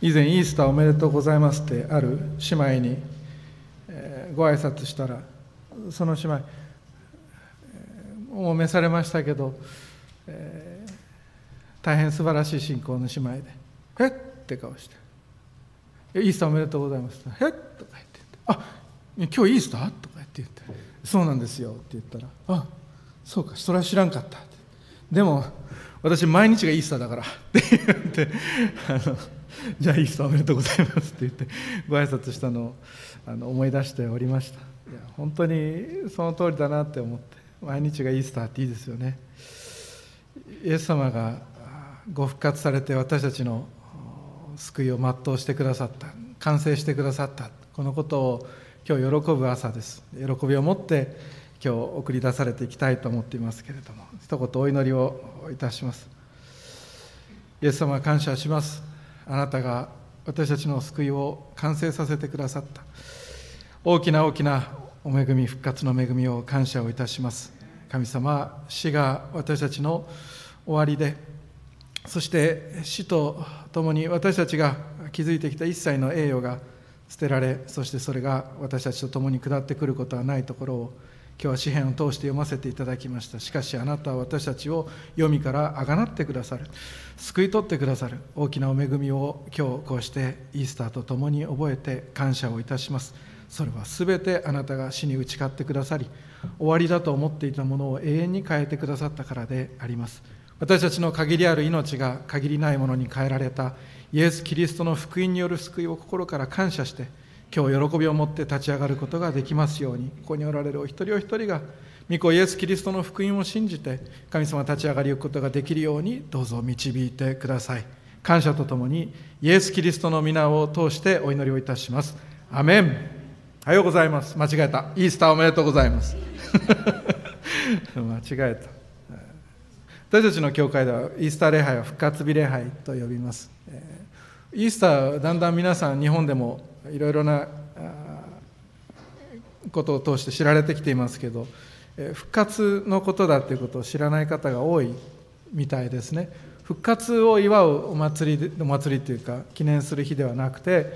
以前イースターおめでとうございますってある姉妹に、えー、ご挨拶したらその姉妹、えー、もう召されましたけど、えー、大変素晴らしい信仰の姉妹で「えっ?」って顔して「イースターおめでとうございます」えっ?」とか言って「あ今日イースター?」とか言って言って「そうなんですよ」って言ったら「あそうかそれは知らんかった」でも私毎日がイースターだからって言ってあの じゃあイースターおめでとうございますって言ってご挨拶したのをあの思い出しておりました。いや本当にその通りだなって思って毎日がイースターっていいですよね。イエス様がご復活されて私たちの救いを全うしてくださった完成してくださったこのことを今日喜ぶ朝です。喜びを持って今日送り出されていきたいと思っていますけれども一言お祈りをいたします。イエス様感謝します。あなたが私たちの救いを完成させてくださった。大きな大きなお恵み復活の恵みを感謝をいたします。神様死が私たちの終わりでそして死とともに私たちが築いてきた一切の栄誉が捨てられそしてそれが私たちと共に下ってくることはないところを今日は詩篇を通して読ませていただきました。しかしあなたは私たちを読みからあがなってくださる。救い取ってくださる。大きなお恵みを今日こうしてイースターと共に覚えて感謝をいたします。それは全てあなたが死に打ち勝ってくださり終わりだと思っていたものを永遠に変えてくださったからであります。私たちの限りある命が限りないものに変えられたイエス・キリストの福音による救いを心から感謝して今日喜びを持って立ち上がることができますようにここにおられるお一人お一人が御子イエス・キリストの福音を信じて神様立ち上がりゆくことができるようにどうぞ導いてください。感謝とともにイエス・キリストの皆を通してお祈りをいたします。アメン。おはようございます。間違えた。イースターおめでとうございます。間違えた。私たちの教会ではイースター礼拝は復活日礼拝と呼びます。イースターだんだん皆さん日本でもいろいろなことを通して知られてきていますけど復活のことだということを知らない方が多いみたいですね。復活を祝うお祭りお祭りというか記念する日ではなくて、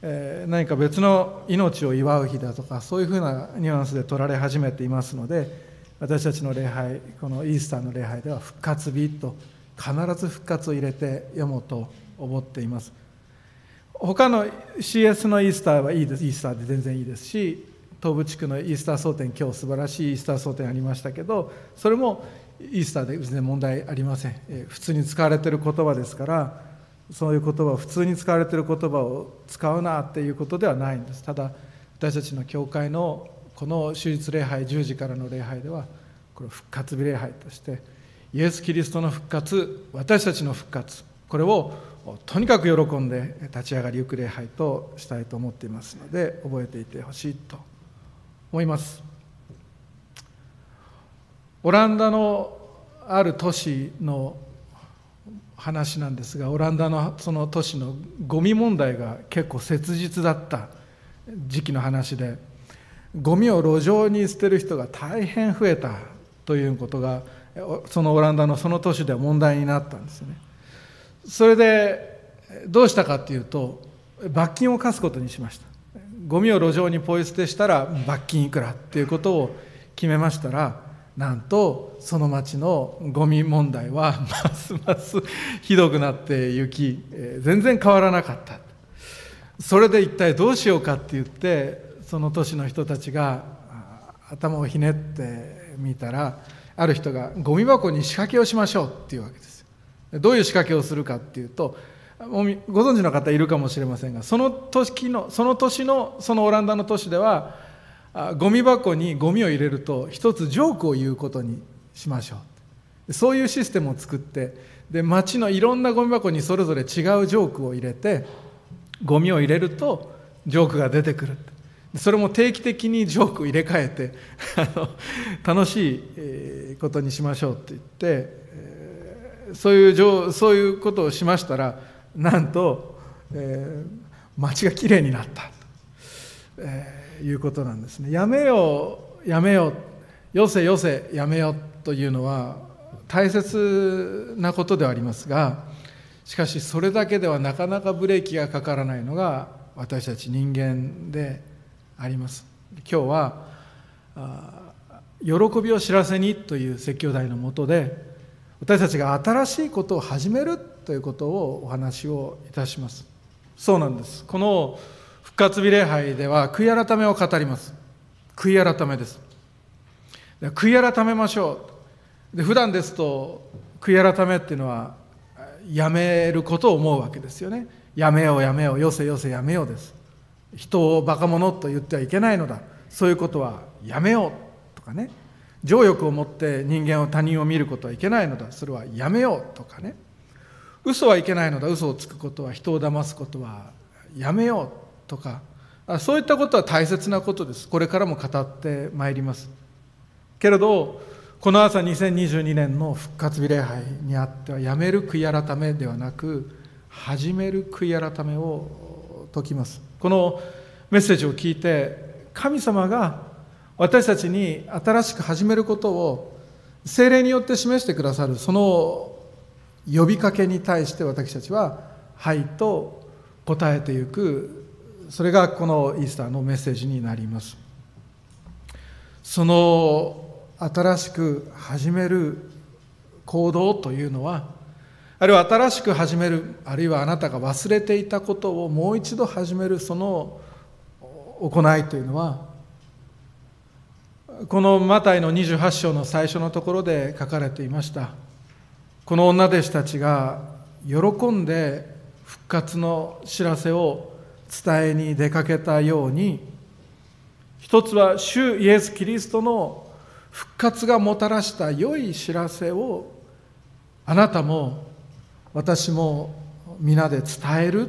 え何か別の命を祝う日だとかそういうふうなニュアンスで取られ始めていますので私たちの礼拝このイースターの礼拝では復活日と必ず復活を入れて読もうと思っています。他の CS のイースターはいいです。イースターで全然いいですし東部地区のイースター総典今日素晴らしいイースター総典ありましたけどそれもイースターで全然問題ありません。普通に使われてる言葉ですからそういう言葉を普通に使われてる言葉を使うなっていうことではないんです。ただ私たちの教会のこの手術礼拝10時からの礼拝ではこれ復活日礼拝としてイエス・キリストの復活私たちの復活これをとにかく喜んで立ち上がりゆく礼拝としたいと思っていますので覚えていてほしいと思います。オランダのある都市の話なんですがオランダのその都市のゴミ問題が結構切実だった時期の話でゴミを路上に捨てる人が大変増えたということがそのオランダのその都市では問題になったんですね。それでどうしたかっていうと罰金を課すことにしました。ゴミを路上にポイ捨てしたら罰金いくらっていうことを決めましたらなんとその町のゴミ問題はますますひどくなって行き全然変わらなかった。それで一体どうしようかって言ってその都市の人たちが頭をひねってみたらある人がゴミ箱に仕掛けをしましょうっていうわけです。どういう仕掛けをするかっていうとご存知の方いるかもしれませんがその時のその年のそのオランダの都市ではゴミ箱にゴミを入れると一つジョークを言うことにしましょう。そういうシステムを作ってで街のいろんなゴミ箱にそれぞれ違うジョークを入れてゴミを入れるとジョークが出てくる。それも定期的にジョークを入れ替えて楽しいことにしましょうって言ってそういうそういうことをしましたらなんと、えー、町がきれいになったと、えー、いうことなんですね。やめようやめようよせよせやめようというのは大切なことではありますがしかしそれだけではなかなかブレーキがかからないのが私たち人間であります。今日は喜びを知らせにという説教題のもとで私たちが新しいことを始めるということをお話をいたします。そうなんです。この復活日礼拝では悔い改めを語ります。悔い改めです。悔い改めましょう。で普段ですと悔い改めっていうのはやめることを思うわけですよね。やめようやめようよせよせやめようです。人をバカ者と言ってはいけないのだ。そういうことはやめようとかね。情欲を持って人間を他人を見ることはいけないのだ。それはやめようとかね。嘘はいけないのだ。嘘をつくことは人を騙すことはやめようとか。そういったことは大切なことです。これからも語ってまいります。けれどこの朝2022年の復活日礼拝にあってはやめる悔い改めではなく始める悔い改めを説きます。このメッセージを聞いて神様が私たちに新しく始めることを精霊によって示してくださるその呼びかけに対して私たちは「はい」と答えていくそれがこのイースターのメッセージになります。その新しく始める行動というのはあるいは新しく始めるあるいはあなたが忘れていたことをもう一度始めるその行いというのはこのマタイの28章の最初のところで書かれていました。この女弟子たちが喜んで復活の知らせを伝えに出かけたように一つは主イエス・キリストの復活がもたらした良い知らせをあなたも私も皆で伝える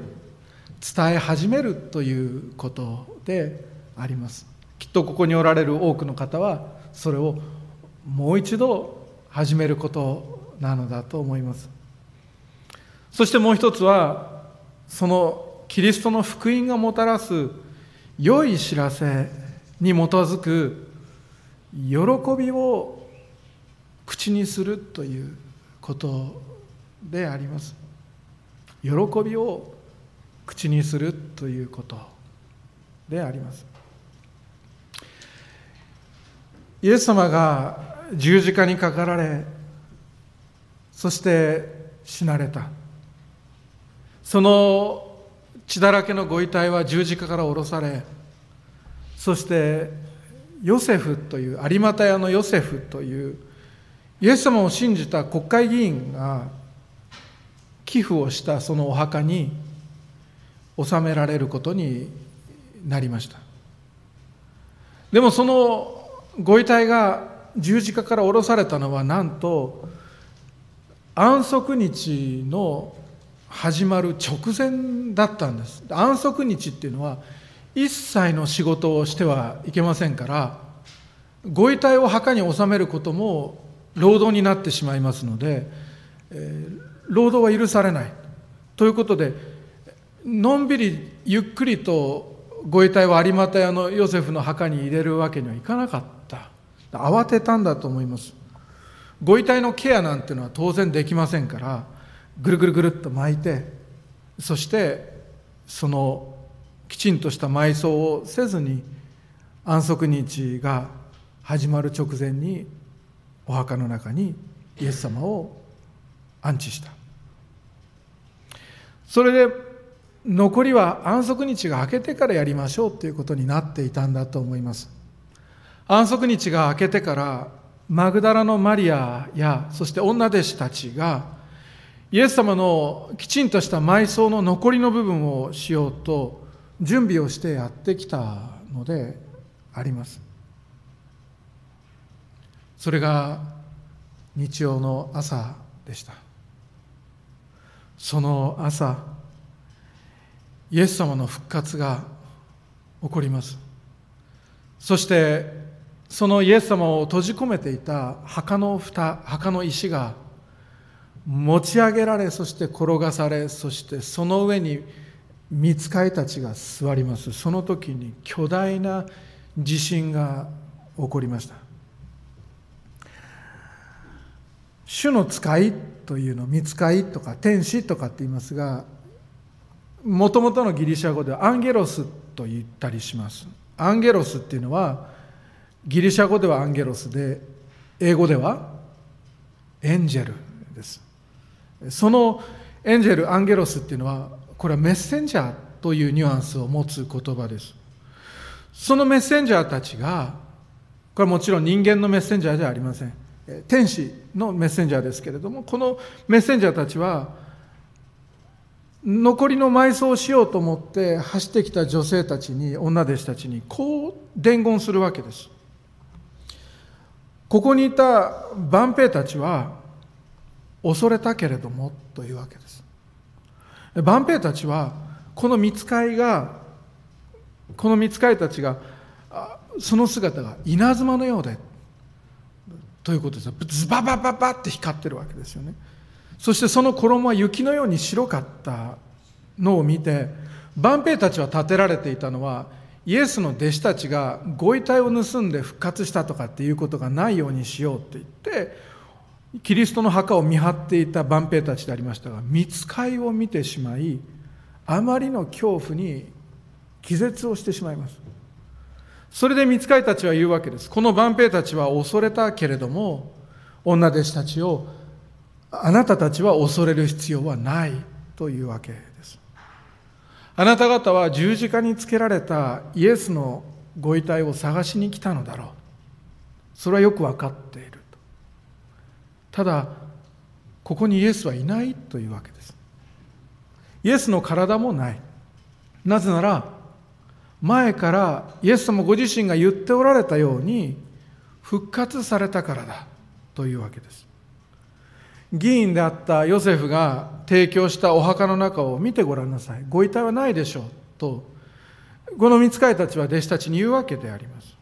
伝え始めるということであります。きっとここにおられる多くの方はそれをもう一度始めることなのだと思います。そしてもう一つはそのキリストの福音がもたらす良い知らせに基づく喜びを口にするということであります。喜びを口にするということであります。イエス様が十字架にかかられそして死なれた。その血だらけのご遺体は十字架から下ろされそしてヨセフという有股屋のヨセフというイエス様を信じた国会議員が寄付をしたそのお墓に納められることになりました。でもそのご遺体が十字架から下ろされたのはなんと安息日の始まる直前だったんです。安息日っていうのは一切の仕事をしてはいけませんからご遺体を墓に納めることも労働になってしまいますので、えー、労働は許されない。ということでのんびりゆっくりとご遺体を有股屋のヨセフの墓に入れるわけにはいかなかった。慌てたんだと思います。ご遺体のケアなんていうのは当然できませんからぐるぐるぐるっと巻いてそしてそのきちんとした埋葬をせずに安息日が始まる直前にお墓の中にイエス様を安置した。それで残りは安息日が明けてからやりましょうということになっていたんだと思います。安息日が明けてからマグダラのマリアやそして女弟子たちがイエス様のきちんとした埋葬の残りの部分をしようと準備をしてやってきたのであります。それが日曜の朝でした。その朝イエス様の復活が起こります。そしてそのイエス様を閉じ込めていた墓の蓋墓の石が持ち上げられそして転がされそしてその上に見つかいたちが座ります。その時に巨大な地震が起こりました。主の使いというの見つかいとか天使とかって言いますがもともとのギリシャ語ではアンゲロスと言ったりします。アンゲロスっていうのはギリシャ語ではアンゲロスで英語ではエンジェルです。そのエンジェルアンゲロスっていうのはこれはメッセンジャーというニュアンスを持つ言葉です。そのメッセンジャーたちがこれはもちろん人間のメッセンジャーじゃありません。天使のメッセンジャーですけれどもこのメッセンジャーたちは残りの埋葬をしようと思って走ってきた女性たちに女弟子たちにこう伝言するわけです。ここにいた万兵たちは恐れたけれどもというわけです。万兵たちはこの見つかいがこの見つかいたちがその姿が稲妻のようでということです。ズババババって光ってるわけですよね。そしてその衣は雪のように白かったのを見て万兵たちは立てられていたのはイエスの弟子たちがご遺体を盗んで復活したとかっていうことがないようにしようって言ってキリストの墓を見張っていた万兵たちでありましたが見つかいを見てしまいあまりの恐怖に気絶をしてしまいます。それで見つかいたちは言うわけです。この万兵たちは恐れたけれども女弟子たちをあなたたちは恐れる必要はないというわけ。ですあなた方は十字架につけられたイエスのご遺体を探しに来たのだろう。それはよく分かっていると。ただここにイエスはいないというわけです。イエスの体もない。なぜなら前からイエス様ご自身が言っておられたように復活されたからだというわけです。議員であったヨセフが提供したお墓の中を見てごらんなさい。ご遺体はないでしょうとこの見つかいたちは弟子たちに言うわけであります。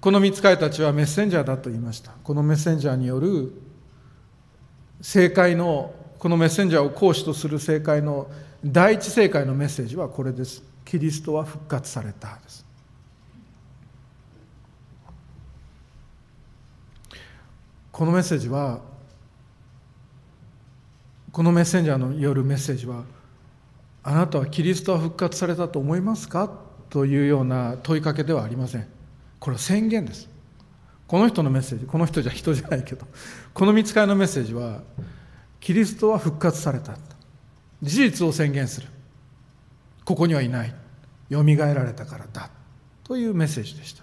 この見つかいたちはメッセンジャーだと言いました。このメッセンジャーによる政界のこのメッセンジャーを講師とする政界の第一正解のメッセージはこれです。キリストは復活されたです。このメッセージはこのメッセンジャーのよるメッセージはあなたはキリストは復活されたと思いますか？というような問いかけではありません。これは宣言です。この人のメッセージこの人じゃ人じゃないけどこの見つかりのメッセージはキリストは復活された。事実を宣言する。ここにはいない。よみがえられたからだ。というメッセージでした。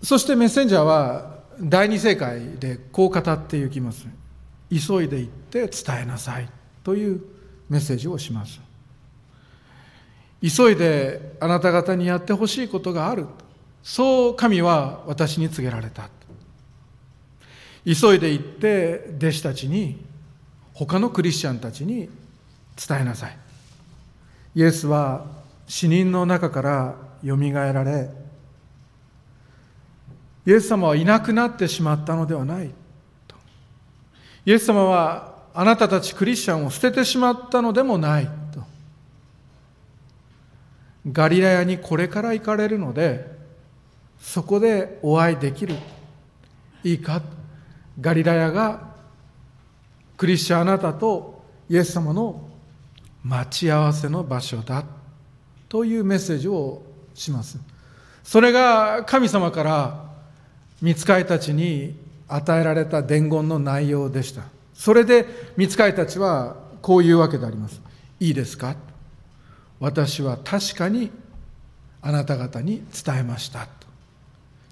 そしてメッセンジャーは第二世界でこう語っていきます。急いで行って伝えなさいというメッセージをします。急いであなた方にやってほしいことがある。そう神は私に告げられた。急いで行って弟子たちに他のクリスチャンたちに伝えなさい。イエスは死人の中からよみがえられイエス様はいなくなってしまったのではないと。イエス様はあなたたちクリスチャンを捨ててしまったのでもないと。ガリラヤにこれから行かれるのでそこでお会いできる。いいか？ガリラヤがクリスチャンあなたとイエス様の待ち合わせの場所だというメッセージをします。それが神様から見つかいたちに与えられた伝言の内容でした。それで見つかいたちはこういうわけであります。いいですか？私は確かにあなた方に伝えました。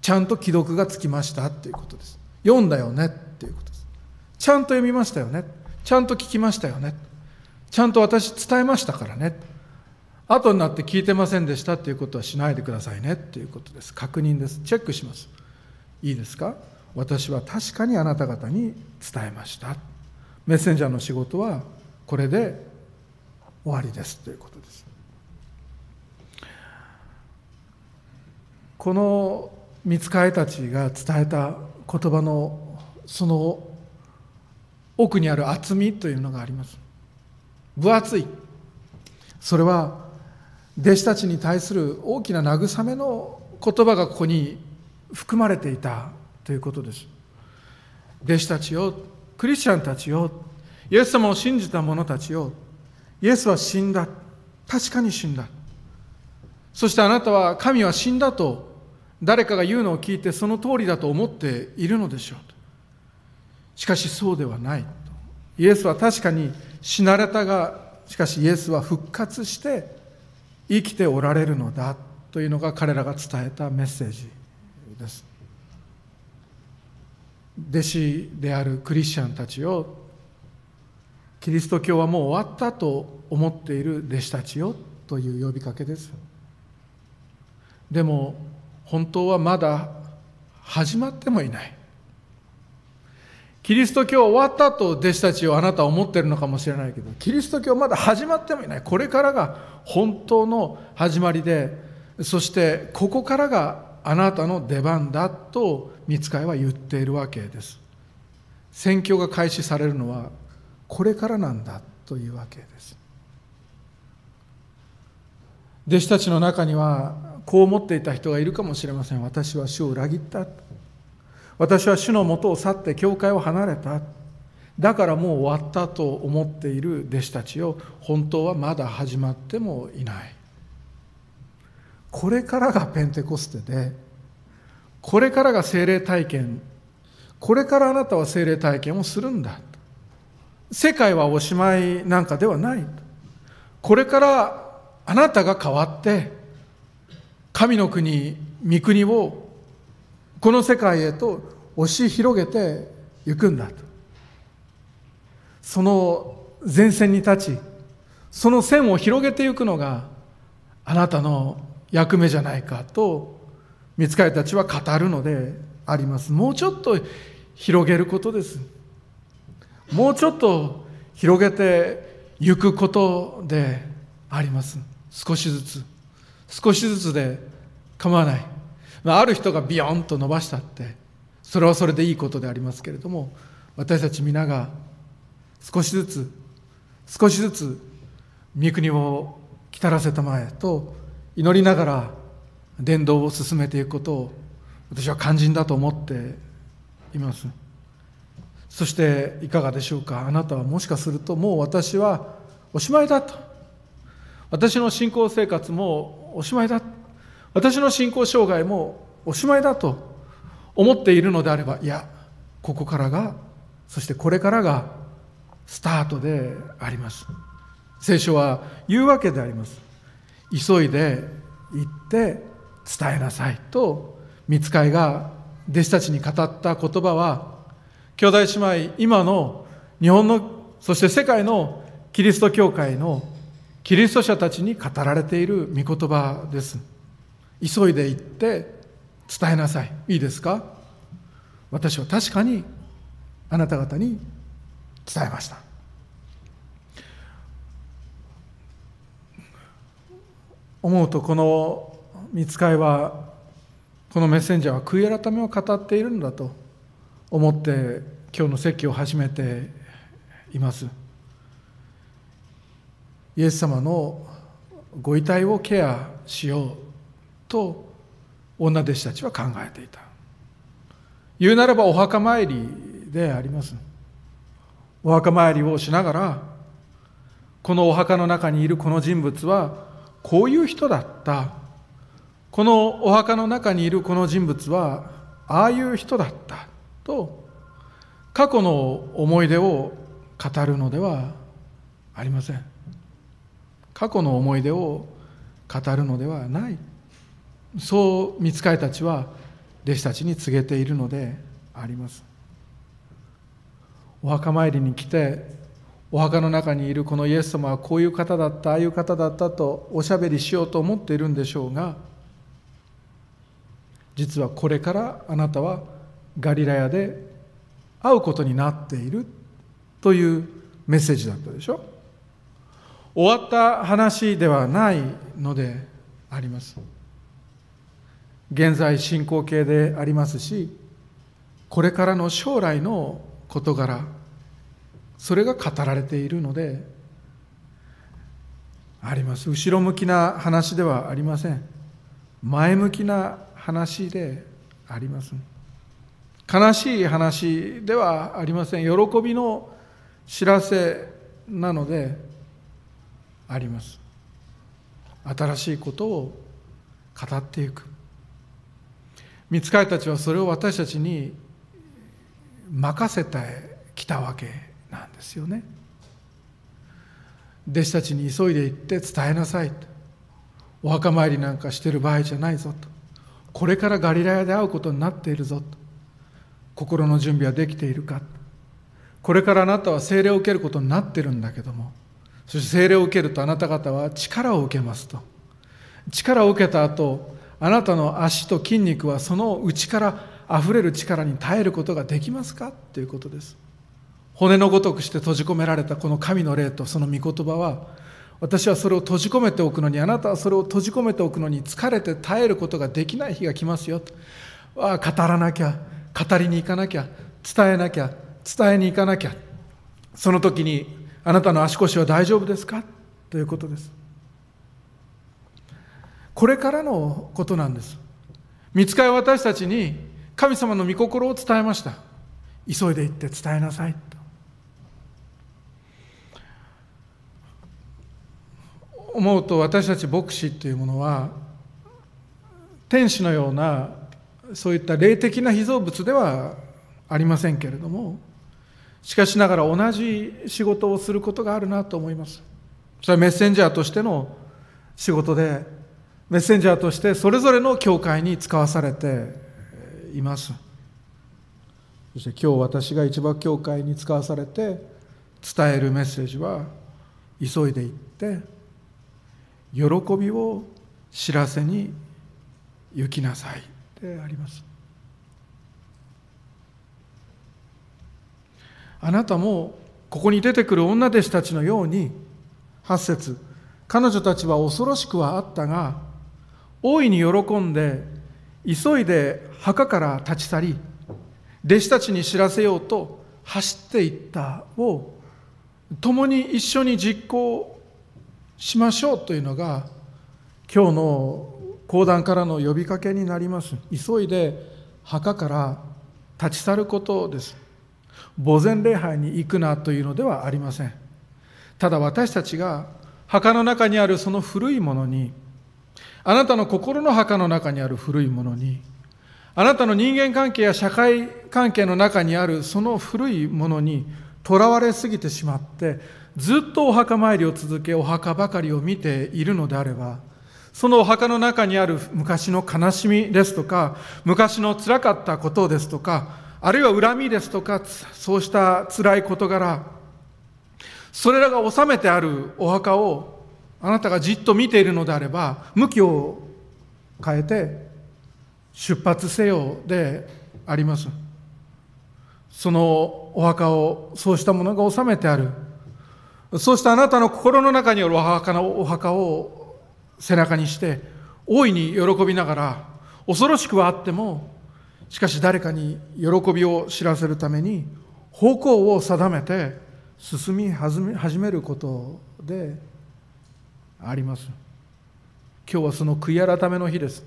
ちゃんと既読がつきましたっていうことです。読んだよね？っていうことです。ちゃんと読みましたよね？ちゃんと聞きましたよね？ちゃんと私伝えましたからね？後になって聞いてませんでしたっていうことはしないでくださいね？っていうことです。確認です。チェックします。いいですか？私は確かにあなた方に伝えました。メッセンジャーの仕事はこれで終わりですということです。この見つかいたちが伝えた言葉のその奥にある厚みというのがあります。分厚い。それは弟子たちに対する大きな慰めの言葉がここに含まれていたということです。弟子たちよクリスチャンたちよイエス様を信じた者たちよイエスは死んだ。確かに死んだ。そしてあなたは神は死んだと誰かが言うのを聞いてその通りだと思っているのでしょうしかしそうではないイエスは確かに死なれたがしかしイエスは復活して生きておられるのだというのが彼らが伝えたメッセージ。です。弟子であるクリスチャンたちをキリスト教はもう終わったと思っている弟子たちよという呼びかけです。でも本当はまだ始まってもいない。キリスト教終わったと弟子たちをあなたは思ってるのかもしれないけどキリスト教まだ始まってもいない。これからが本当の始まりでそしてここからがあなたの出番だと見つかいは言っているわけです。宣教が開始されるのはこれからなんだというわけです。弟子たちの中にはこう思っていた人がいるかもしれません。私は主を裏切った。私は主のもとを去って教会を離れた。だからもう終わったと思っている弟子たちを本当はまだ始まってもいない。これからがペンテコステでこれからが精霊体験これからあなたは精霊体験をするんだ。世界はおしまいなんかではない。これからあなたが変わって神の国御国をこの世界へと押し広げていくんだと。その前線に立ちその線を広げていくのがあなたの役目じゃないかと見つかりたちは語るのであります。もうちょっと広げることです。もうちょっと広げていくことであります。少しずつ。少しずつで構わない。ある人がビヨンと伸ばしたってそれはそれでいいことでありますけれども私たち皆が少しずつ少しずつ御国を来たらせたまえと祈りながら伝道を進めていくことを私は肝心だと思っています。そしていかがでしょうか。あなたはもしかするともう私はおしまいだと。私の信仰生活もおしまいだ。私の信仰障害もおしまいだと思っているのであればいやここからがそしてこれからがスタートであります。聖書は言うわけであります。急いで行って伝えなさいと見つかいが弟子たちに語った言葉は兄弟姉妹今の日本のそして世界のキリスト教会のキリスト者たちに語られている御言葉です。急いで行って伝えなさい。いいですか？私は確かにあなた方に伝えました。思うとこの見つかいはこのメッセンジャーは悔い改めを語っているんだと思って今日の説教を始めています。イエス様のご遺体をケアしようと女弟子たちは考えていた。言うならばお墓参りであります。お墓参りをしながらこのお墓の中にいるこの人物はこういう人だった。このお墓の中にいるこの人物はああいう人だった。と過去の思い出を語るのではありません。過去の思い出を語るのではない。そう見つかりたちは弟子たちに告げているのであります。お墓参りに来てお墓の中にいるこのイエス様はこういう方だったああいう方だったとおしゃべりしようと思っているんでしょうが実はこれからあなたはガリラヤで会うことになっているというメッセージだったでしょ。終わった話ではないのであります。現在進行形でありますしこれからの将来の事柄それが語られているのであります。後ろ向きな話ではありません。前向きな話であります。悲しい話ではありません。喜びの知らせなのであります。新しいことを語っていく。見つかりたちはそれを私たちに任せてきたわけ。なんですよね。弟子たちに急いで行って伝えなさいと。お墓参りなんかしてる場合じゃないぞと。これからガリラヤで会うことになっているぞと。心の準備はできているかこれからあなたは精霊を受けることになってるんだけどもそして精霊を受けるとあなた方は力を受けますと。力を受けた後あなたの足と筋肉はその内からあふれる力に耐えることができますか？ということです。骨のごとくして閉じ込められたこの神の霊とその御言葉は私はそれを閉じ込めておくのにあなたはそれを閉じ込めておくのに疲れて耐えることができない日が来ますよと。あ語らなきゃ語りに行かなきゃ伝えなきゃ伝えに行かなきゃ。その時にあなたの足腰は大丈夫ですか？ということです。これからのことなんです。見つかり私たちに神様の御心を伝えました。急いで行って伝えなさいと思うと私たち牧師っていうものは天使のようなそういった霊的な被造物ではありませんけれどもしかしながら同じ仕事をすることがあるなと思います。それはメッセンジャーとしての仕事でメッセンジャーとしてそれぞれの教会に使わされています。そして今日私が一番教会に使わされて伝えるメッセージは急いで行って喜びを知らせに行きなさい。であります。あなたもここに出てくる女弟子たちのように8節彼女たちは恐ろしくはあったが大いに喜んで急いで墓から立ち去り弟子たちに知らせようと走っていったを共に一緒に実行しましょうというのが今日の講談からの呼びかけになります。急いで墓から立ち去ることです。墓前礼拝に行くなというのではありません。ただ私たちが墓の中にあるその古いものにあなたの心の墓の中にある古いものにあなたの人間関係や社会関係の中にあるその古いものにとらわれすぎてしまってずっとお墓参りを続けお墓ばかりを見ているのであればそのお墓の中にある昔の悲しみですとか昔のつらかったことですとかあるいは恨みですとかそうした辛い事柄それらが収めてあるお墓をあなたがじっと見ているのであれば向きを変えて出発せよであります。そのお墓をそうしたものが収めてある。そうしたあなたの心の中にあるお墓のお墓を背中にして大いに喜びながら恐ろしくはあってもしかし誰かに喜びを知らせるために方向を定めて進み始めることであります。今日はその悔い改めの日です。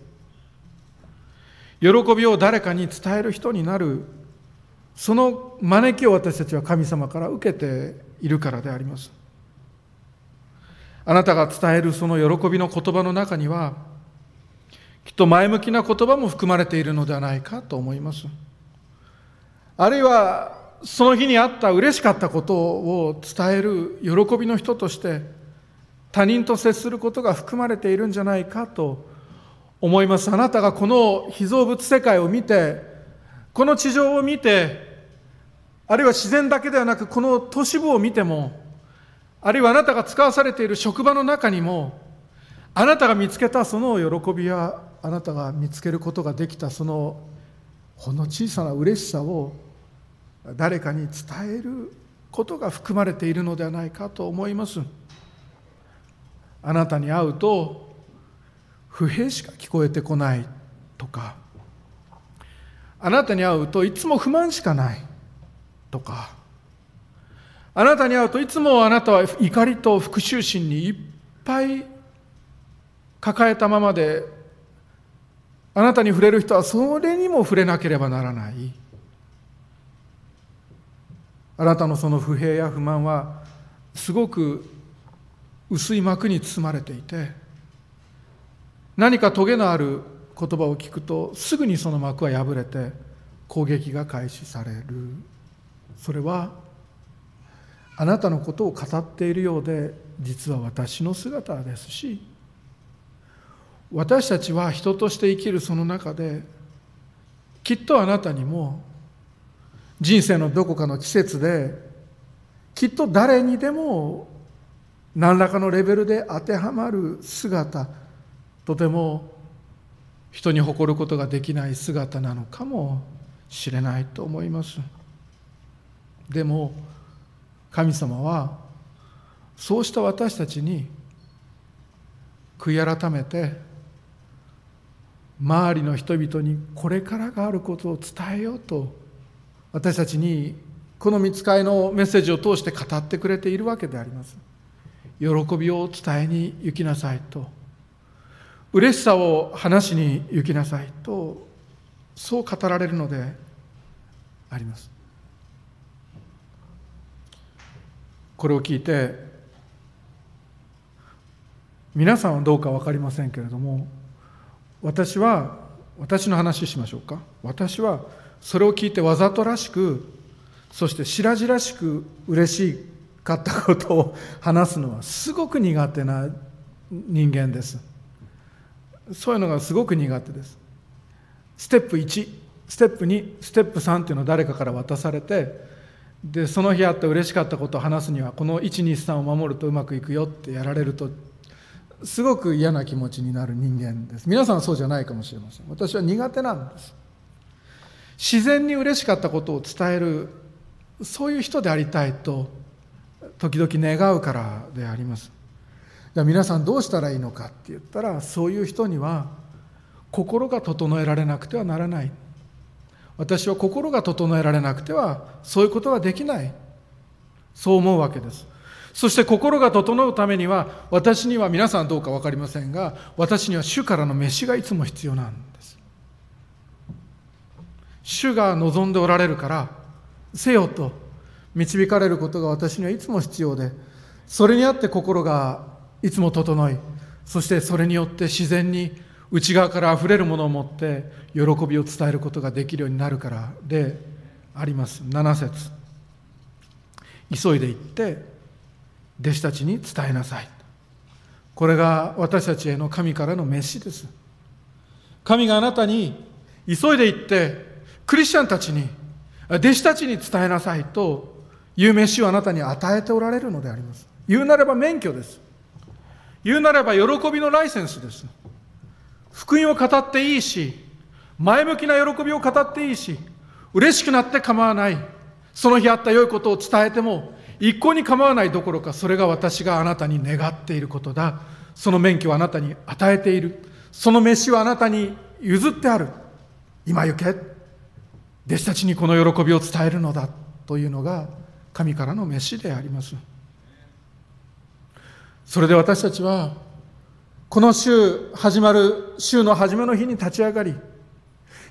喜びを誰かに伝える人になるその招きを私たちは神様から受けているからであります。あなたが伝えるその喜びの言葉の中にはきっと前向きな言葉も含まれているのではないかと思います。あるいはその日にあった嬉しかったことを伝える喜びの人として他人と接することが含まれているんじゃないかと思います。あなたがこの被造物世界を見てこの地上を見てあるいは自然だけではなくこの都市部を見てもあるいはあなたが使わされている職場の中にもあなたが見つけたその喜びやあなたが見つけることができたそのほんの小さな嬉しさを誰かに伝えることが含まれているのではないかと思います。あなたに会うと不平しか聞こえてこないとかあなたに会うといつも不満しかないとかあなたに会うといつもあなたは怒りと復讐心にいっぱい抱えたままであなたに触れる人はそれにも触れなければならない。あなたのその不平や不満はすごく薄い膜に包まれていて何かトゲのある言葉を聞くとすぐにその膜は破れて攻撃が開始される。それはあなたのことを語っているようで実は私の姿ですし私たちは人として生きるその中できっとあなたにも人生のどこかの季節できっと誰にでも何らかのレベルで当てはまる姿とても人に誇ることができない姿なのかもしれないと思います。でも神様はそうした私たちに悔い改めて周りの人々にこれからがあることを伝えようと私たちにこの見つかいのメッセージを通して語ってくれているわけであります。喜びを伝えに行きなさいと嬉しさを話しに行きなさいとそう語られるのであります。これを聞いて皆さんはどうか分かりませんけれども私は私の話しましょうか。私はそれを聞いてわざとらしくそして白々しく嬉しかったことを話すのはすごく苦手な人間です。そういうのがすごく苦手です。ステップ1ステップ2ステップ3っていうのを誰かから渡されてでその日あった嬉しかったことを話すにはこの123を守るとうまくいくよってやられるとすごく嫌な気持ちになる人間です。皆さんはそうじゃないかもしれません。私は苦手なんです。自然に嬉しかったことを伝えるそういう人でありたいと時々願うからであります。じゃあ皆さんどうしたらいいのかって言ったらそういう人には心が整えられなくてはならない。私は心が整えられなくてはそういうことはできない。そう思うわけです。そして心が整うためには私には皆さんどうか分かりませんが私には主からの飯がいつも必要なんです。主が望んでおられるからせよと導かれることが私にはいつも必要でそれにあって心がいつも整いそしてそれによって自然に内側からあふれるものを持って喜びを伝えることができるようになるからであります。7節。急いで行って弟子たちに伝えなさい。これが私たちへの神からの飯です。神があなたに急いで行ってクリスチャンたちに弟子たちに伝えなさいという飯をあなたに与えておられるのであります。言うなれば免許です。言うなれば喜びのライセンスです。福音を語っていいし、前向きな喜びを語っていいし、嬉しくなって構わない。その日あった良いことを伝えても、一向に構わないどころか、それが私があなたに願っていることだ。その免許をあなたに与えている。その飯はあなたに譲ってある。今行け。弟子たちにこの喜びを伝えるのだ。というのが神からの飯であります。それで私たちはこの週始まる週の初めの日に立ち上がり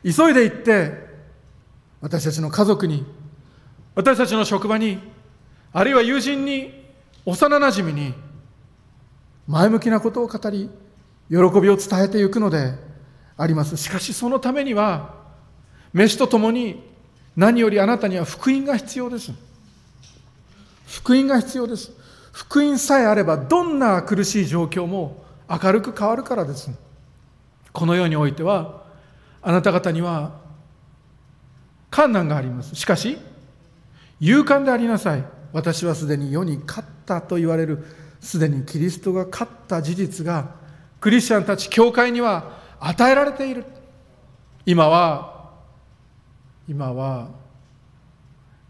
急いで行って私たちの家族に私たちの職場にあるいは友人に幼なじみに前向きなことを語り喜びを伝えていくのであります。しかしそのためには飯とともに何よりあなたには福音が必要です。福音が必要です。福音さえあればどんな苦しい状況も明るく変わるからです。この世においてはあなた方には困難があります。しかし勇敢でありなさい。私はすでに世に勝ったと言われるすでにキリストが勝った事実がクリスチャンたち教会には与えられている。今は今は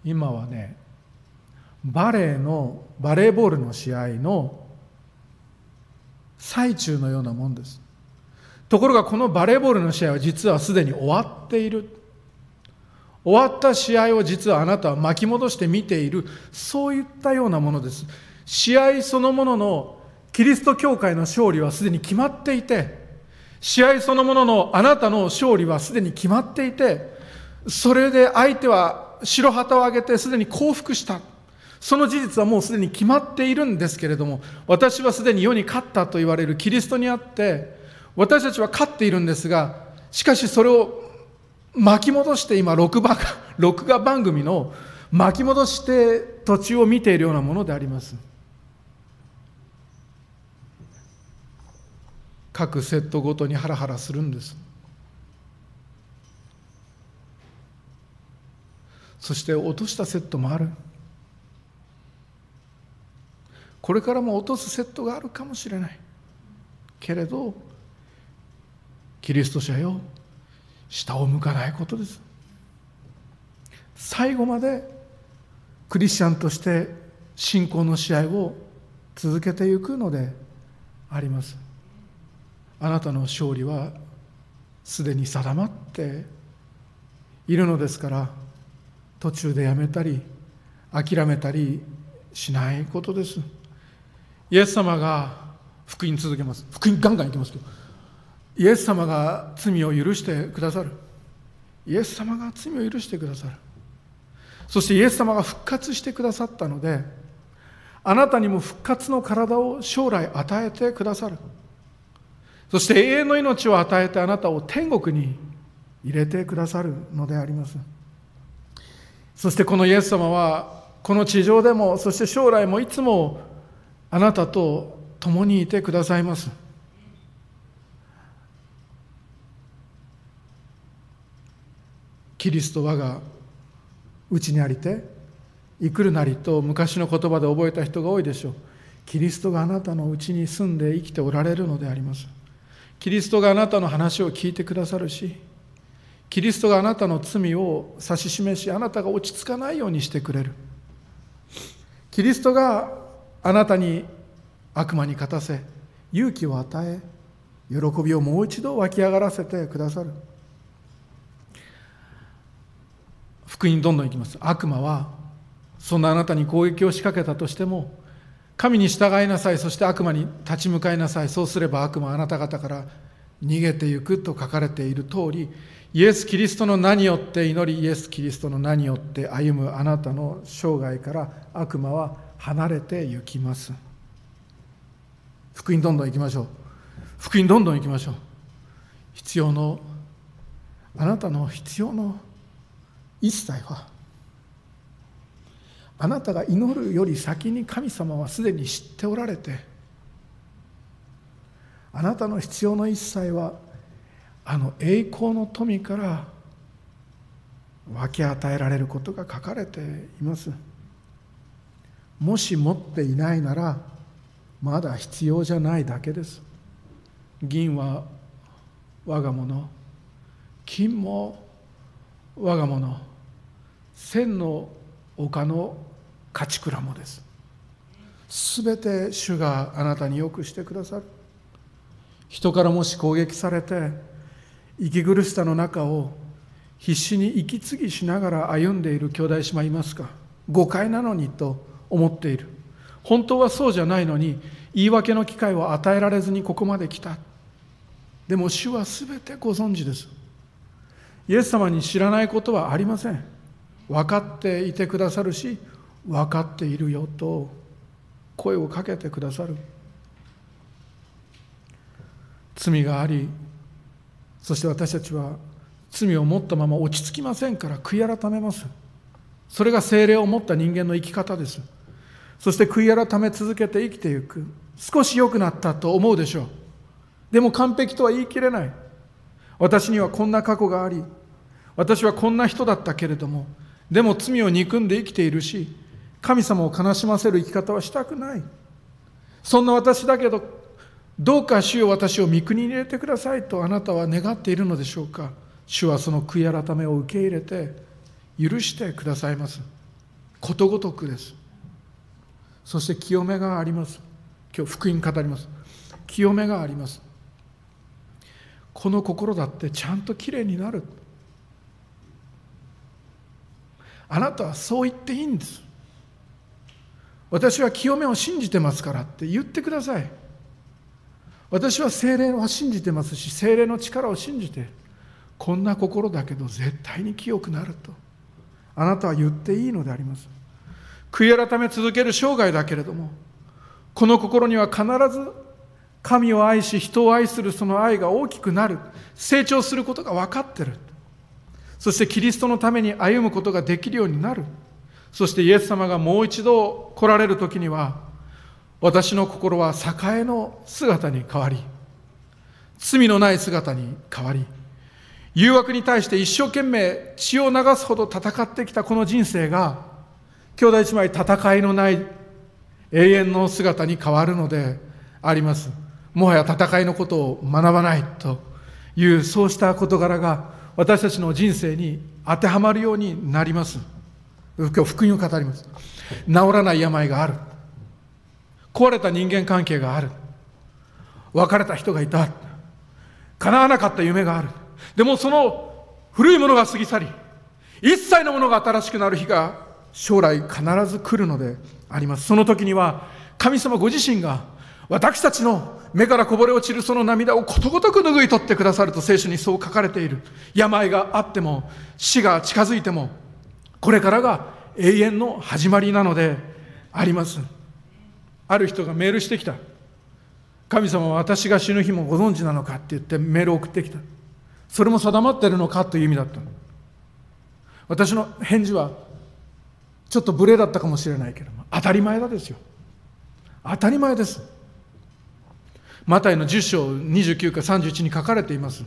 今はねバレーのバレーボールの試合の最中のようなもんです。ところがこのバレーボールの試合は実はすでに終わっている。終わった試合を実はあなたは巻き戻して見ている。そういったようなものです。試合そのもののキリスト教会の勝利はすでに決まっていて試合そのもののあなたの勝利はすでに決まっていてそれで相手は白旗を上げてすでに降伏した。その事実はもうすでに決まっているんですけれども私はすでに世に勝ったと言われるキリストにあって私たちは勝っているんですがしかしそれを巻き戻して今録画録画番組の巻き戻して途中を見ているようなものであります。各セットごとにハラハラするんです。そして落としたセットもある。これからも落とすセットがあるかもしれない。けれどキリスト者よ下を向かないことです。最後までクリスチャンとして信仰の試合を続けていくのであります。あなたの勝利はすでに定まっているのですから途中でやめたり諦めたりしないことです。イエス様が福音続けます。福音ガンガンいきますけど。イエス様が罪を許してくださる。イエス様が罪を許してくださる。そしてイエス様が復活してくださったのであなたにも復活の体を将来与えてくださる。そして永遠の命を与えてあなたを天国に入れてくださるのであります。そしてこのイエス様はこの地上でもそして将来もいつもあなたと共にいてくださいます。キリスト我がうちにありて生くるなりと昔の言葉で覚えた人が多いでしょう。キリストがあなたのうちに住んで生きておられるのであります。キリストがあなたの話を聞いてくださるしキリストがあなたの罪を指し示しあなたが落ち着かないようにしてくれる。キリストがあなたに悪魔に勝たせ勇気を与え喜びをもう一度湧き上がらせてくださる。福音どんどんいきます。悪魔はそんなあなたに攻撃を仕掛けたとしても神に従いなさいそして悪魔に立ち向かいなさいそうすれば悪魔あなた方から逃げてゆくと書かれている通りイエス・キリストの名によって祈りイエス・キリストの名によって歩むあなたの生涯から悪魔は離れてゆきます。福音どんどん行きましょう。福音どんどん行きましょう。必要のあなたの必要の一切はあなたが祈るより先に神様はすでに知っておられてあなたの必要の一切はあの栄光の富から分け与えられることが書かれています。もし持っていないならまだ必要じゃないだけです。銀は我が物金も我が物千の丘の勝ち倉もです。すべて主があなたによくしてくださる。人からもし攻撃されて息苦しさの中を必死に息継ぎしながら歩んでいる兄弟姉妹いますか。誤解なのにと思っている。本当はそうじゃないのに言い訳の機会を与えられずにここまで来た。でも主は全てご存知です。イエス様に知らないことはありません。分かっていてくださるし分かっているよと声をかけてくださる。罪がありそして私たちは罪を持ったまま落ち着きませんから悔い改めます。それが精霊を持った人間の生き方です。そして悔い改め続けて生きていく。少し良くなったと思うでしょう。でも完璧とは言い切れない。私にはこんな過去があり私はこんな人だったけれどもでも罪を憎んで生きているし神様を悲しませる生き方はしたくない。そんな私だけどどうか主よ私を御国に入れてくださいとあなたは願っているのでしょうか。主はその悔い改めを受け入れて許してくださいます。ことごとくです。そして清めがあります。今日福音語ります。清めがあります。この心だってちゃんときれいになる。あなたはそう言っていいんです。私は清めを信じてますからって言ってください。私は精霊を信じてますし精霊の力を信じてこんな心だけど絶対に清くなると。あなたは言っていいのであります。悔い改め続ける生涯だけれどもこの心には必ず神を愛し人を愛するその愛が大きくなる成長することが分かってる。そしてキリストのために歩むことができるようになる。そしてイエス様がもう一度来られる時には私の心は栄の姿に変わり罪のない姿に変わり誘惑に対して一生懸命血を流すほど戦ってきたこの人生が兄弟姉妹戦いのない永遠の姿に変わるのであります。もはや戦いのことを学ばないというそうした事柄が私たちの人生に当てはまるようになります。今日福音を語ります。治らない病がある。壊れた人間関係がある。別れた人がいた。叶わなかった夢がある。でもその古いものが過ぎ去り一切のものが新しくなる日が将来必ず来るのであります。その時には神様ご自身が私たちの目からこぼれ落ちるその涙をことごとく拭い取ってくださると聖書にそう書かれている。病があっても死が近づいてもこれからが永遠の始まりなのであります。ある人がメールしてきた。神様は私が死ぬ日もご存知なのかって言ってメールを送ってきた。それも定まってるのかという意味だった私の返事はちょっと無礼だったかもしれないけども当たり前だですよ。当たり前です。マタイの10章29か31に書かれています。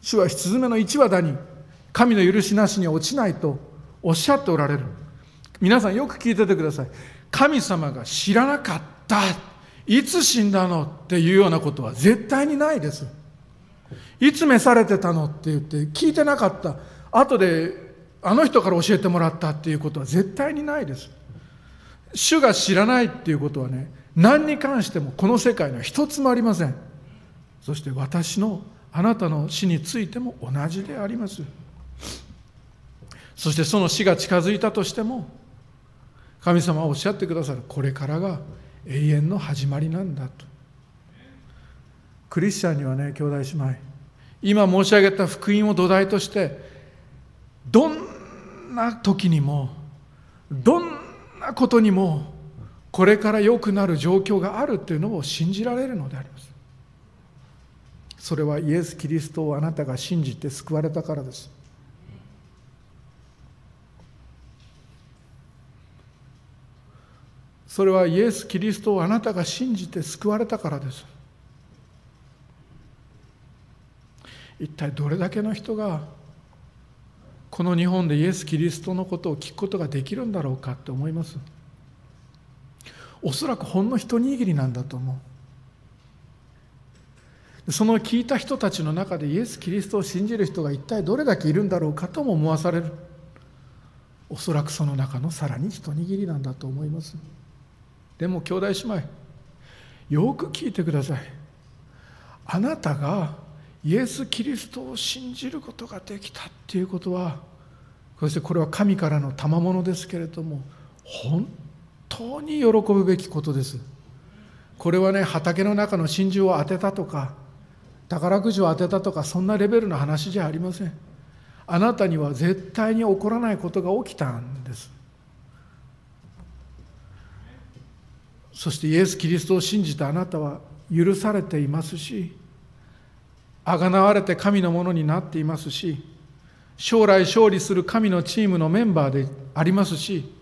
主は羊の一羽だに神の許しなしに落ちないとおっしゃっておられる。皆さんよく聞いててください。神様が知らなかった。いつ死んだのっていうようなことは絶対にないです。いつ召されてたのって言って聞いてなかった。後であの人から教えてもらったっていうことは絶対にないです。主が知らないっていうことはね何に関してもこの世界には一つもありません。そして私のあなたの死についても同じであります。そしてその死が近づいたとしても神様はおっしゃってくださるこれからが永遠の始まりなんだと。クリスチャンにはね兄弟姉妹今申し上げた福音を土台としてどんな時にもどんなことにもこれから良くなる状況があるというのを信じられるのであります。それはイエス・キリストをあなたが信じて救われたからです。それはイエス・キリストをあなたが信じて救われたからです。一体どれだけの人がこの日本でイエス・キリストのことを聞くことができるんだろうかって思います。おそらくほんの一握りなんだと思う。その聞いた人たちの中でイエス・キリストを信じる人が一体どれだけいるんだろうかとも思わされる。おそらくその中のさらに一握りなんだと思います。でも兄弟姉妹よく聞いてください。あなたがイエス・キリストを信じることができたっていうことはそしてこれは神からの賜物ですけれども本当に喜ぶべきことです。これはね畑の中の真珠を当てたとか宝くじを当てたとかそんなレベルの話じゃありません。あなたには絶対に起こらないことが起きたんです。そしてイエス・キリストを信じたあなたは許されていますしあがなわれて神のものになっていますし将来勝利する神のチームのメンバーでありますし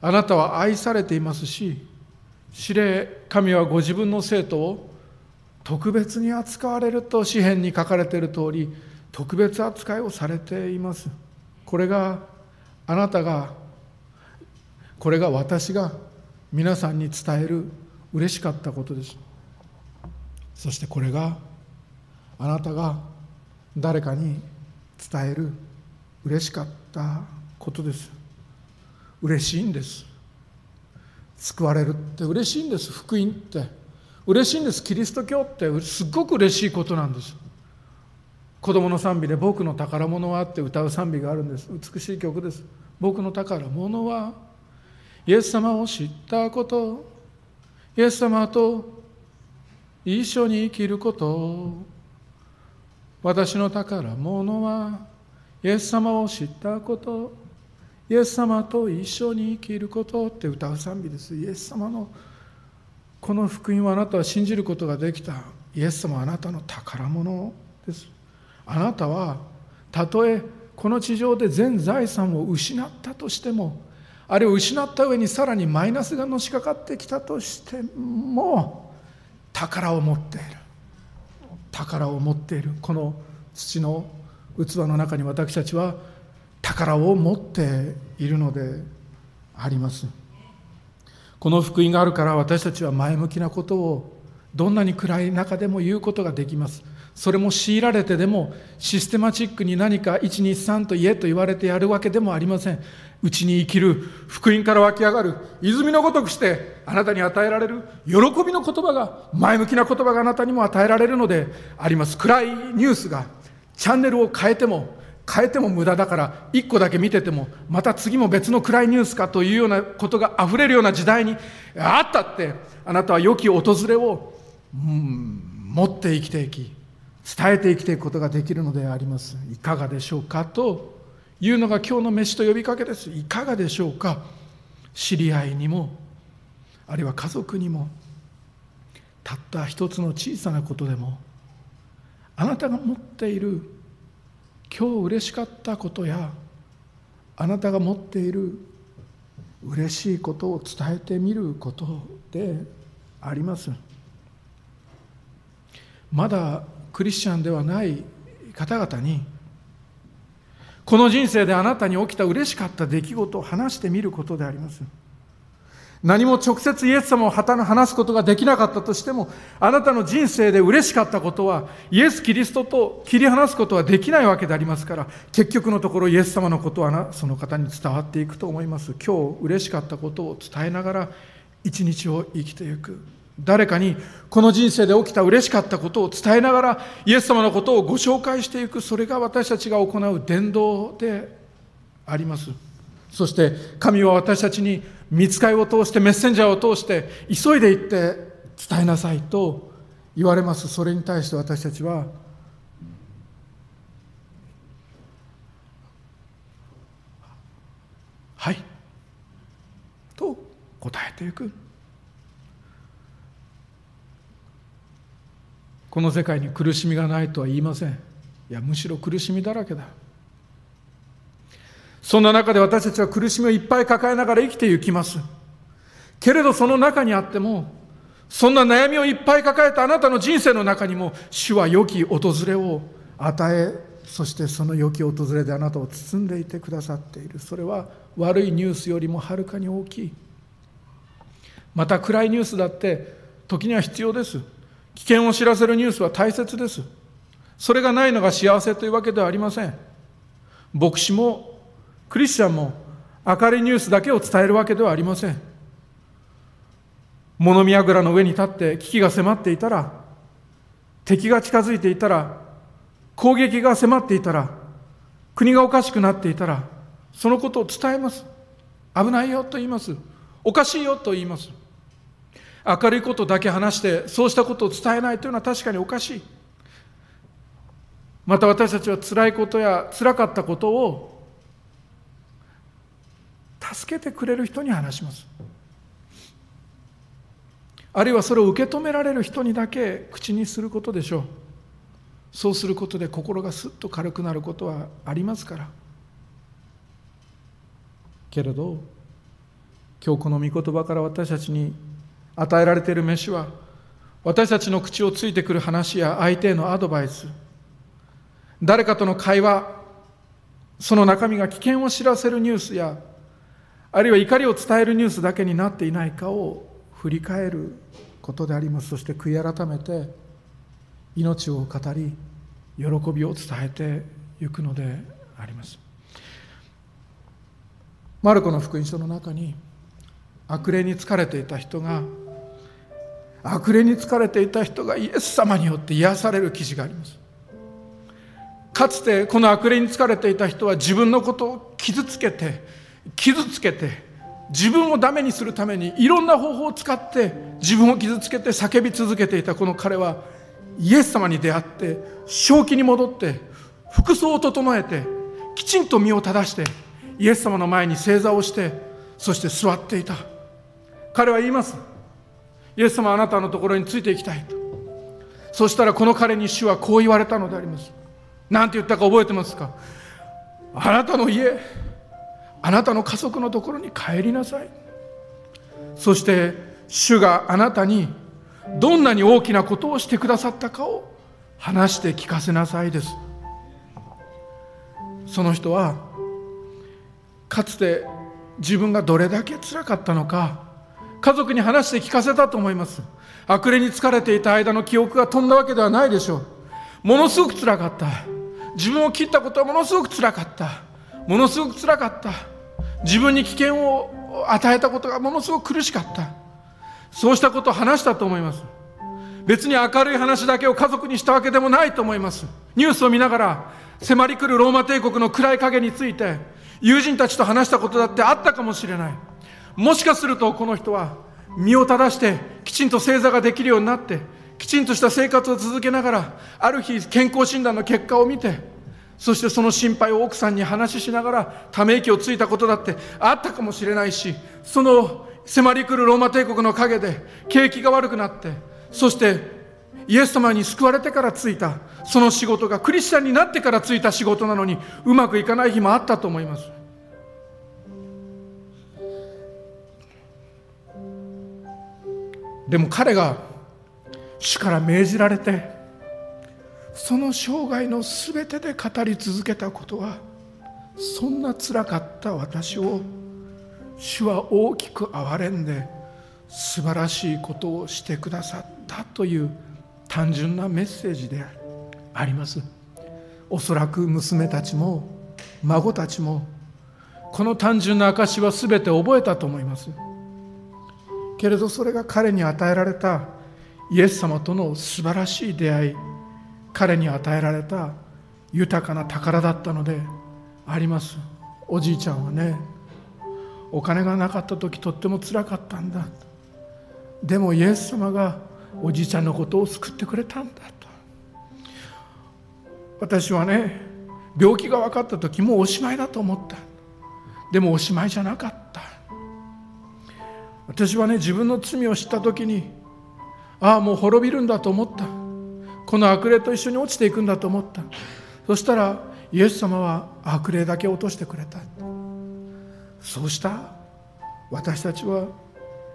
あなたは愛されていますし司令神はご自分の生徒を特別に扱われると詩篇に書かれている通り特別扱いをされています。これがあなたがこれが私が皆さんに伝える嬉しかったことです。そしてこれがあなたが誰かに伝える嬉しかったことです。嬉しいんです。救われるって嬉しいんです。福音って。嬉しいんです。キリスト教ってすっごく嬉しいことなんです。子供の賛美で「僕の宝物は」って歌う賛美があるんです。美しい曲です。僕の宝物は。イエス様を知ったこと。イエス様と一緒に生きること。私の宝物はイエス様を知ったことイエス様と一緒に生きることって歌う賛美です。イエス様のこの福音をあなたは信じることができた。イエス様はあなたの宝物です。あなたはたとえこの地上で全財産を失ったとしてもあれを失った上にさらにマイナスがのしかかってきたとしても宝を持っている。宝を持っているこの土の器の中に私たちは宝を持っているのであります。この福音があるから私たちは前向きなことをどんなに暗い中でも言うことができます。それも強いられてでもシステマチックに何か123と言えと言われてやるわけでもありません。うちに生きる福音から湧き上がる泉のごとくしてあなたに与えられる喜びの言葉が前向きな言葉があなたにも与えられるのであります。暗いニュースがチャンネルを変えても変えても無駄だから一個だけ見ててもまた次も別の暗いニュースかというようなことが溢れるような時代にあったってあなたは良き訪れを、うん、持って生きていき伝えて生きていくことができるのであります。いかがでしょうかというのが今日の飯と呼びかけです。いかがでしょうか？知り合いにもあるいは家族にもたった一つの小さなことでもあなたが持っている今日嬉しかったことやあなたが持っている嬉しいことを伝えてみることであります。まだクリスチャンではない方々にこの人生であなたに起きた嬉しかった出来事を話してみることであります何も直接イエス様を話すことができなかったとしても、あなたの人生で嬉しかったことは、イエス・キリストと切り離すことはできないわけでありますから、結局のところイエス様のことはその方に伝わっていくと思います。今日嬉しかったことを伝えながら、一日を生きていく。誰かにこの人生で起きた嬉しかったことを伝えながら、イエス様のことをご紹介していく。それが私たちが行う伝道であります。そして神は私たちに見つかいを通してメッセンジャーを通して急いで行って伝えなさいと言われますそれに対して私たちははいと答えていくこの世界に苦しみがないとは言いませんいやむしろ苦しみだらけだそんな中で私たちは苦しみをいっぱい抱えながら生きていきます。けれどその中にあっても、そんな悩みをいっぱい抱えたあなたの人生の中にも、主は良き訪れを与え、そしてその良き訪れであなたを包んでいてくださっている。それは悪いニュースよりもはるかに大きい。また暗いニュースだって時には必要です。危険を知らせるニュースは大切です。それがないのが幸せというわけではありません。牧師もクリスチャンも明るいニュースだけを伝えるわけではありません物見櫓の上に立って危機が迫っていたら敵が近づいていたら攻撃が迫っていたら国がおかしくなっていたらそのことを伝えます危ないよと言いますおかしいよと言います明るいことだけ話してそうしたことを伝えないというのは確かにおかしい。また私たちは辛いことや辛かったことを助けてくれる人に話します。あるいはそれを受け止められる人にだけ口にすることでしょう。そうすることで心がすっと軽くなることはありますから。けれど今日この御言葉から私たちに与えられている飯は私たちの口をついてくる話や相手へのアドバイス。誰かとの会話その中身が危険を知らせるニュースやあるいは怒りを伝えるニュースだけになっていないかを振り返ることであります。そして悔い改めて命を語り喜びを伝えていくのであります。マルコの福音書の中に悪霊に疲れていた人が悪霊に疲れていた人がイエス様によって癒される記事があります。かつてこの悪霊に疲れていた人は自分のことを傷つけて傷つけて自分をダメにするためにいろんな方法を使って自分を傷つけて叫び続けていたこの彼はイエス様に出会って正気に戻って服装を整えてきちんと身を正してイエス様の前に正座をしてそして座っていた。彼は言います。イエス様あなたのところについていきたいと。そしたらこの彼に主はこう言われたのであります。何て言ったか覚えてますか？あなたの家あなたの家族のところに帰りなさい。そして主があなたにどんなに大きなことをしてくださったかを話して聞かせなさいです。その人はかつて自分がどれだけつらかったのか家族に話して聞かせたと思います。悪霊に疲れていた間の記憶が飛んだわけではないでしょう。ものすごくつらかった。自分を切ったことはものすごくつらかった。ものすごくつらかった。自分に危険を与えたことがものすごく苦しかった。そうしたことを話したと思います。別に明るい話だけを家族にしたわけでもないと思います。ニュースを見ながら迫り来るローマ帝国の暗い影について友人たちと話したことだってあったかもしれない。もしかするとこの人は身を正してきちんと正座ができるようになってきちんとした生活を続けながらある日健康診断の結果を見てそしてその心配を奥さんに話ししながらため息をついたことだってあったかもしれないしその迫り来るローマ帝国の陰で景気が悪くなってそしてイエス様に救われてからついたその仕事がクリスチャンになってからついた仕事なのにうまくいかない日もあったと思います。でも彼が主から命じられてその生涯の全てで語り続けたことはそんなつらかった私を主は大きく憐れんで素晴らしいことをしてくださったという単純なメッセージであります。おそらく娘たちも孫たちもこの単純な証は全て覚えたと思います。けれどそれが彼に与えられたイエス様との素晴らしい出会い彼に与えられた豊かな宝だったのであります。おじいちゃんはねお金がなかった時とってもつらかったんだ。でもイエス様がおじいちゃんのことを救ってくれたんだ。と私はね病気が分かった時もうおしまいだと思った。でもおしまいじゃなかった。私はね自分の罪を知った時にああもう滅びるんだと思った。この悪霊と一緒に落ちていくんだと思った。そしたらイエス様は悪霊だけ落としてくれた。そうした？私たちは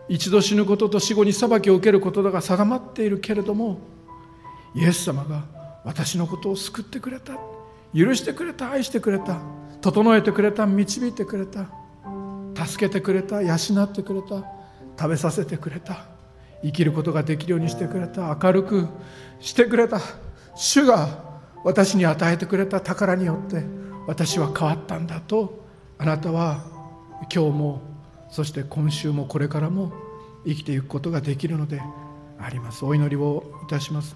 一度死ぬことと死後に裁きを受けることが定まっているけれどもイエス様が私のことを救ってくれた。許してくれた。愛してくれた。整えてくれた。導いてくれた。助けてくれた。養ってくれた。食べさせてくれた。生きることができるようにしてくれた。明るくしてくれた。主が私に与えてくれた。宝によって。私は変わったんだと。あなたは今日もそして今週もこれからも生きていくことができるのであります。お祈りをいたします。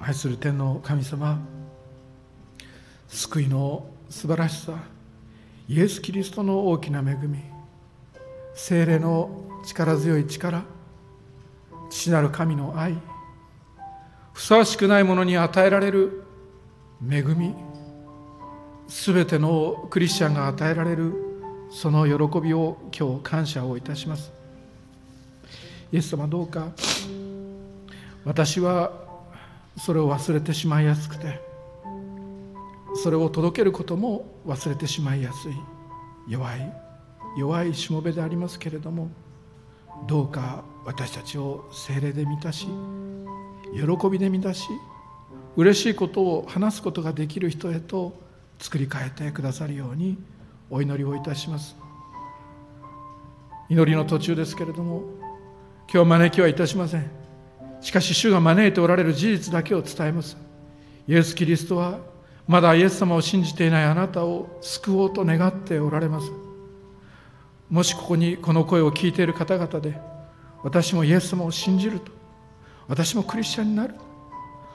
愛する天の神様救いの素晴らしさイエス・キリストの大きな恵み精霊の力強い力父なる神の愛ふさわしくないものに与えられる恵みすべてのクリスチャンが与えられるその喜びを今日感謝をいたします。イエス様どうか私はそれを忘れてしまいやすくてそれを届けることも忘れてしまいやすい弱い。弱いしもべでありますけれどもどうか私たちを精霊で満たし喜びで満たし嬉しいことを話すことができる人へと作り変えてくださるようにお祈りをいたします。祈りの途中ですけれども今日招きはいたしません。しかし主が招いておられる事実だけを伝えます。イエス・キリストはまだイエス様を信じていないあなたを救おうと願っておられます。もしここにこの声を聞いている方々で私もイエス様を信じると私もクリスチャンになる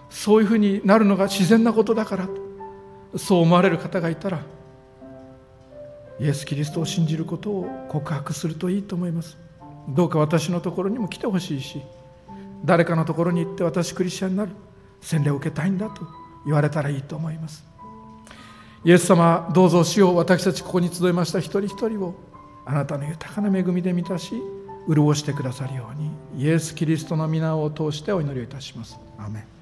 そういうふうになるのが自然なことだからそう思われる方がいたらイエス・キリストを信じることを告白するといいと思います。どうか私のところにも来てほしいし誰かのところに行って私クリスチャンになる洗礼を受けたいんだと言われたらいいと思います。イエス様どうぞ死を私たちここに集いました一人一人をあなたの豊かな恵みで満たし潤してくださるようにイエス・キリストの皆を通してお祈りをいたします。アメン